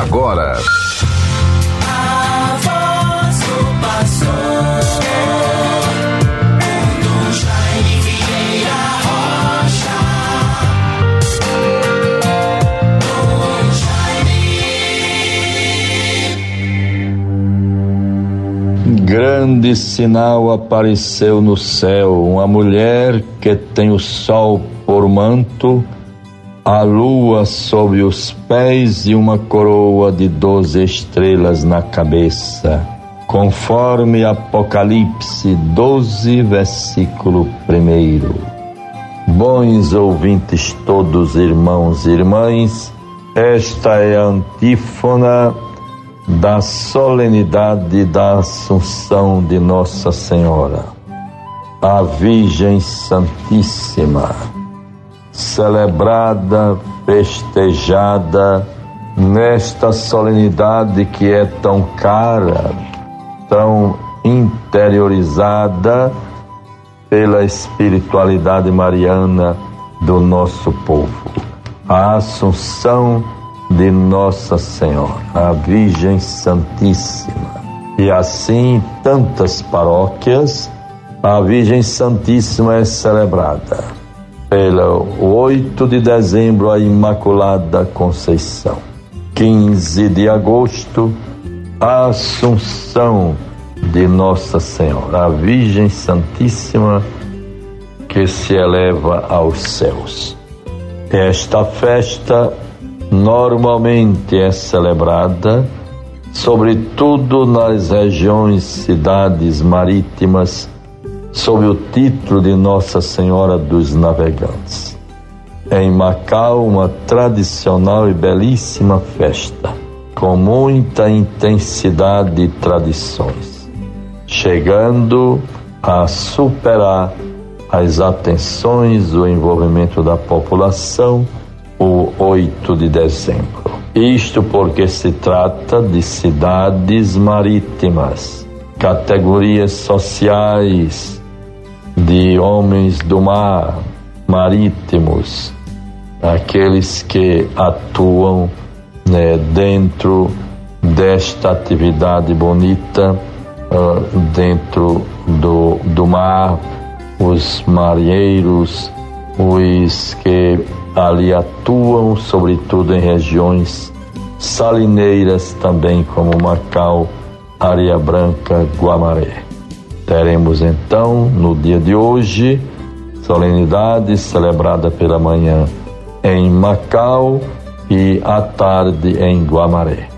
agora. Grande sinal apareceu no céu, uma mulher que tem o sol por manto a lua sob os pés e uma coroa de doze estrelas na cabeça, conforme Apocalipse 12, versículo 1. Bons ouvintes, todos irmãos e irmãs, esta é a antífona da solenidade da Assunção de Nossa Senhora, a Virgem Santíssima celebrada, festejada nesta solenidade que é tão cara, tão interiorizada pela espiritualidade mariana do nosso povo. A Assunção de Nossa Senhora, a Virgem Santíssima. E assim, tantas paróquias, a Virgem Santíssima é celebrada pela 8 de dezembro, a Imaculada Conceição. 15 de agosto, a Assunção de Nossa Senhora, a Virgem Santíssima que se eleva aos céus. Esta festa normalmente é celebrada, sobretudo nas regiões, cidades marítimas sob o título de Nossa Senhora dos Navegantes. Em Macau, uma tradicional e belíssima festa, com muita intensidade e tradições, chegando a superar as atenções, o envolvimento da população, o 8 de dezembro. Isto porque se trata de cidades marítimas, categorias sociais de homens do mar, marítimos, aqueles que atuam né, dentro desta atividade bonita, uh, dentro do, do mar, os marinheiros, os que ali atuam, sobretudo em regiões salineiras também, como Macau, Areia Branca, Guamaré. Teremos então, no dia de hoje, solenidade celebrada pela manhã em Macau e à tarde em Guamaré.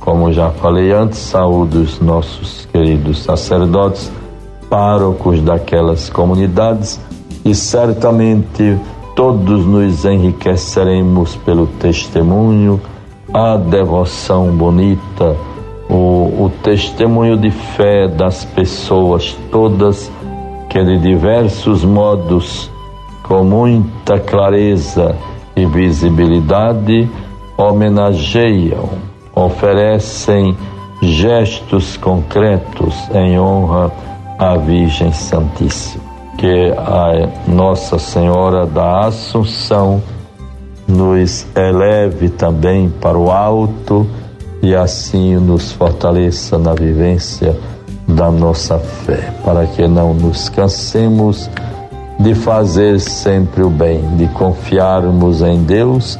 Como já falei antes, saúdo os nossos queridos sacerdotes, párocos daquelas comunidades e certamente todos nos enriqueceremos pelo testemunho, a devoção bonita o, o testemunho de fé das pessoas todas que de diversos modos, com muita clareza e visibilidade, homenageiam, oferecem gestos concretos em honra à Virgem Santíssima. Que a Nossa Senhora da Assunção nos eleve também para o alto e assim nos fortaleça na vivência da nossa fé, para que não nos cansemos de fazer sempre o bem, de confiarmos em Deus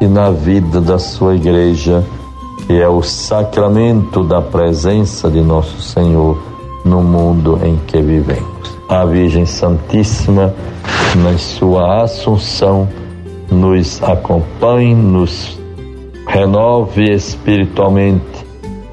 e na vida da sua igreja, que é o sacramento da presença de nosso Senhor no mundo em que vivemos. A Virgem Santíssima, na sua assunção, nos acompanhe, nos renove espiritualmente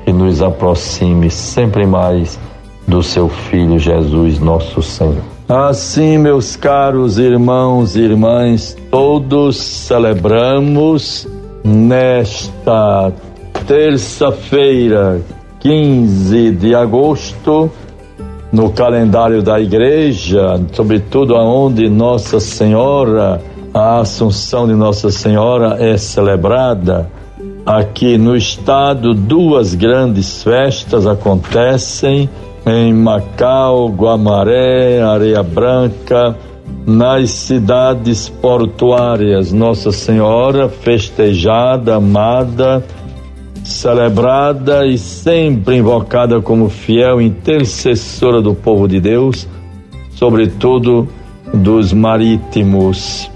e nos aproxime sempre mais do seu Filho Jesus, nosso Senhor. Assim, meus caros irmãos e irmãs, todos celebramos nesta terça-feira, 15 de agosto, no calendário da igreja, sobretudo aonde Nossa Senhora, a Assunção de Nossa Senhora é celebrada, Aqui no estado, duas grandes festas acontecem em Macau, Guamaré, Areia Branca, nas cidades portuárias. Nossa Senhora, festejada, amada, celebrada e sempre invocada como fiel intercessora do povo de Deus, sobretudo dos marítimos,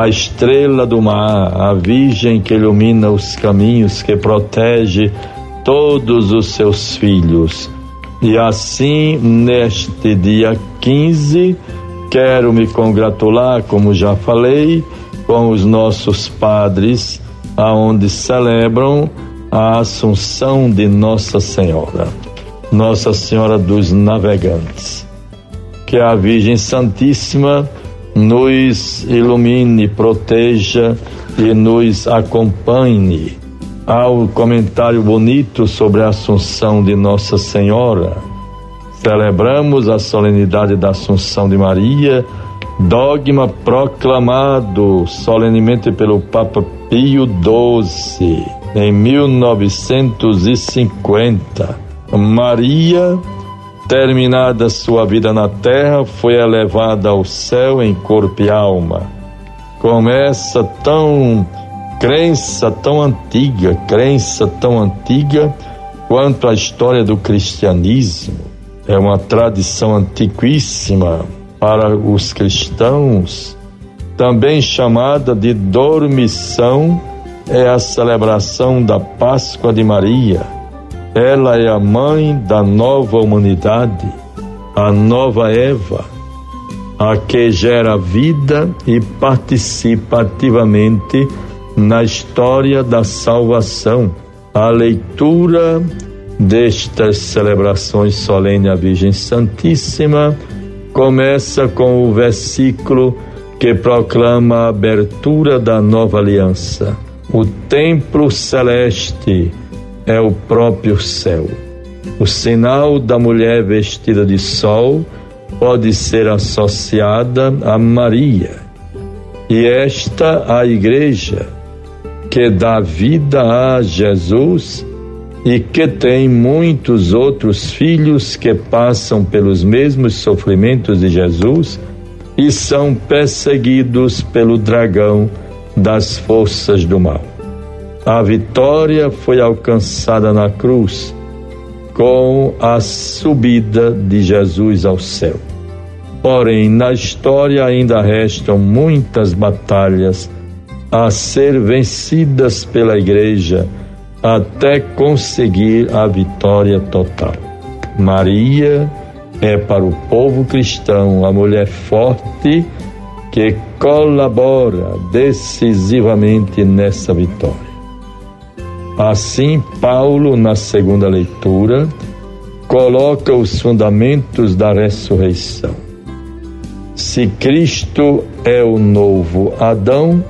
a estrela do mar, a Virgem que ilumina os caminhos, que protege todos os seus filhos. E assim, neste dia 15, quero me congratular, como já falei, com os nossos padres, aonde celebram a Assunção de Nossa Senhora, Nossa Senhora dos Navegantes. Que a Virgem Santíssima nos ilumine, proteja e nos acompanhe. Ao comentário bonito sobre a Assunção de Nossa Senhora, celebramos a solenidade da Assunção de Maria, dogma proclamado solenemente pelo Papa Pio XII em 1950. Maria, terminada sua vida na terra, foi elevada ao céu em corpo e alma. Começa tão crença tão antiga, crença tão antiga quanto a história do cristianismo. É uma tradição antiquíssima para os cristãos, também chamada de dormição é a celebração da Páscoa de Maria. Ela é a mãe da nova humanidade, a nova Eva, a que gera vida e participa ativamente na história da salvação. A leitura destas celebrações solenes à Virgem Santíssima começa com o versículo que proclama a abertura da nova aliança o templo celeste é o próprio céu. O sinal da mulher vestida de sol pode ser associada a Maria. E esta a igreja que dá vida a Jesus e que tem muitos outros filhos que passam pelos mesmos sofrimentos de Jesus e são perseguidos pelo dragão das forças do mal. A vitória foi alcançada na cruz com a subida de Jesus ao céu. Porém, na história ainda restam muitas batalhas a ser vencidas pela igreja até conseguir a vitória total. Maria é para o povo cristão a mulher forte que colabora decisivamente nessa vitória. Assim, Paulo, na segunda leitura, coloca os fundamentos da ressurreição. Se Cristo é o novo Adão,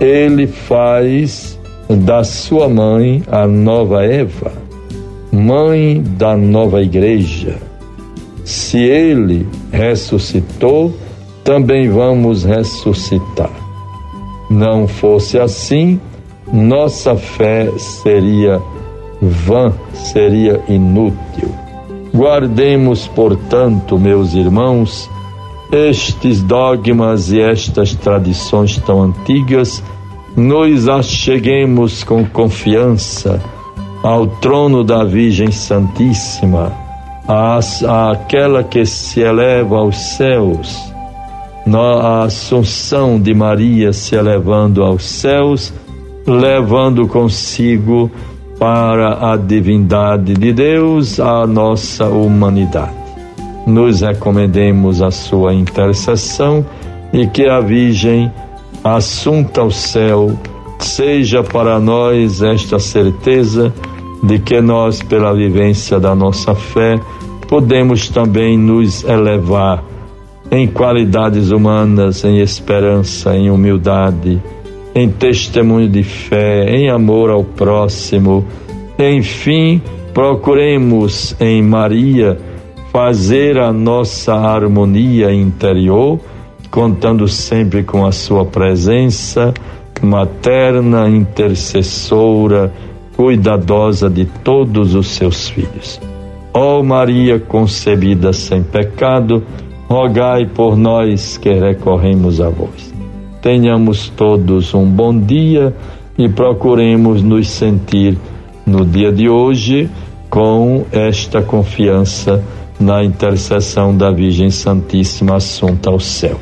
ele faz da sua mãe a nova Eva, mãe da nova igreja. Se ele ressuscitou, também vamos ressuscitar. Não fosse assim, nossa fé seria vã, seria inútil. Guardemos, portanto, meus irmãos, estes dogmas e estas tradições tão antigas, nos acheguemos com confiança ao trono da Virgem Santíssima, àquela que se eleva aos céus a Assunção de Maria se elevando aos céus, levando consigo para a divindade de Deus a nossa humanidade. Nos recomendemos a sua intercessão e que a Virgem, assunta ao céu, seja para nós esta certeza de que nós, pela vivência da nossa fé, podemos também nos elevar em qualidades humanas, em esperança, em humildade, em testemunho de fé, em amor ao próximo. Enfim, procuremos em Maria fazer a nossa harmonia interior, contando sempre com a sua presença materna, intercessora, cuidadosa de todos os seus filhos. Ó oh Maria concebida sem pecado, rogai por nós que recorremos a vós. Tenhamos todos um bom dia e procuremos nos sentir no dia de hoje com esta confiança na intercessão da Virgem Santíssima Assunta ao céu.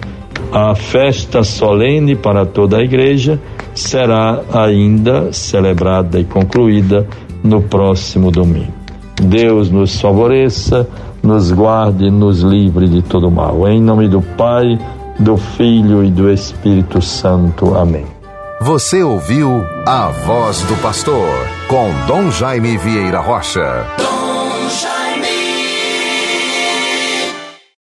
A festa solene para toda a igreja será ainda celebrada e concluída no próximo domingo. Deus nos favoreça, nos guarde, nos livre de todo mal. Em nome do Pai, do Filho e do Espírito Santo. Amém. Você ouviu a voz do pastor com Dom Jaime Vieira Rocha.